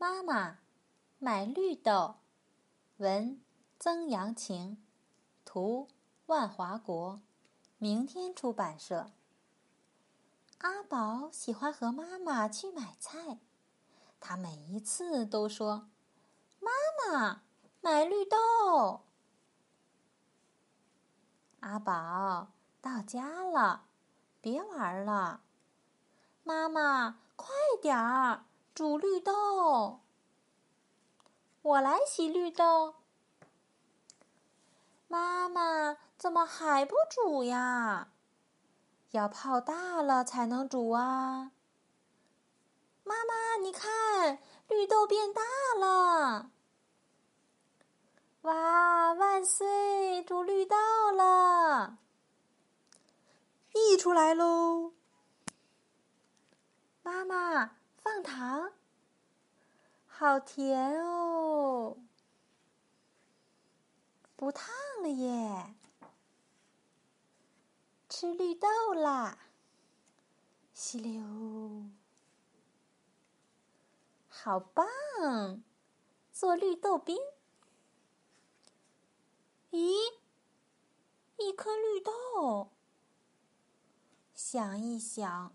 妈妈，买绿豆。文：曾阳晴，图：万华国，明天出版社。阿宝喜欢和妈妈去买菜，他每一次都说：“妈妈，买绿豆。”阿宝到家了，别玩了，妈妈，快点儿煮绿豆。我来洗绿豆。妈妈，怎么还不煮呀？要泡大了才能煮啊！妈妈，你看，绿豆变大了！哇，万岁，煮绿豆了！溢出来喽！妈妈，放糖，好甜哦！不烫了耶！吃绿豆啦！吸溜，好棒！做绿豆冰。咦，一颗绿豆。想一想，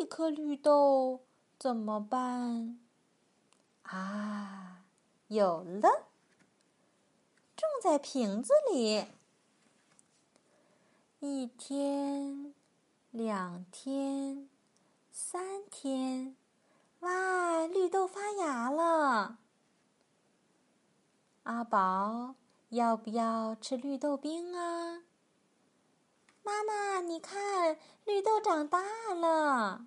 一颗绿豆怎么办？啊，有了！种在瓶子里。一天，两天，三天，哇！绿豆发芽了。阿宝，要不要吃绿豆冰啊？妈妈，你看，绿豆长大了。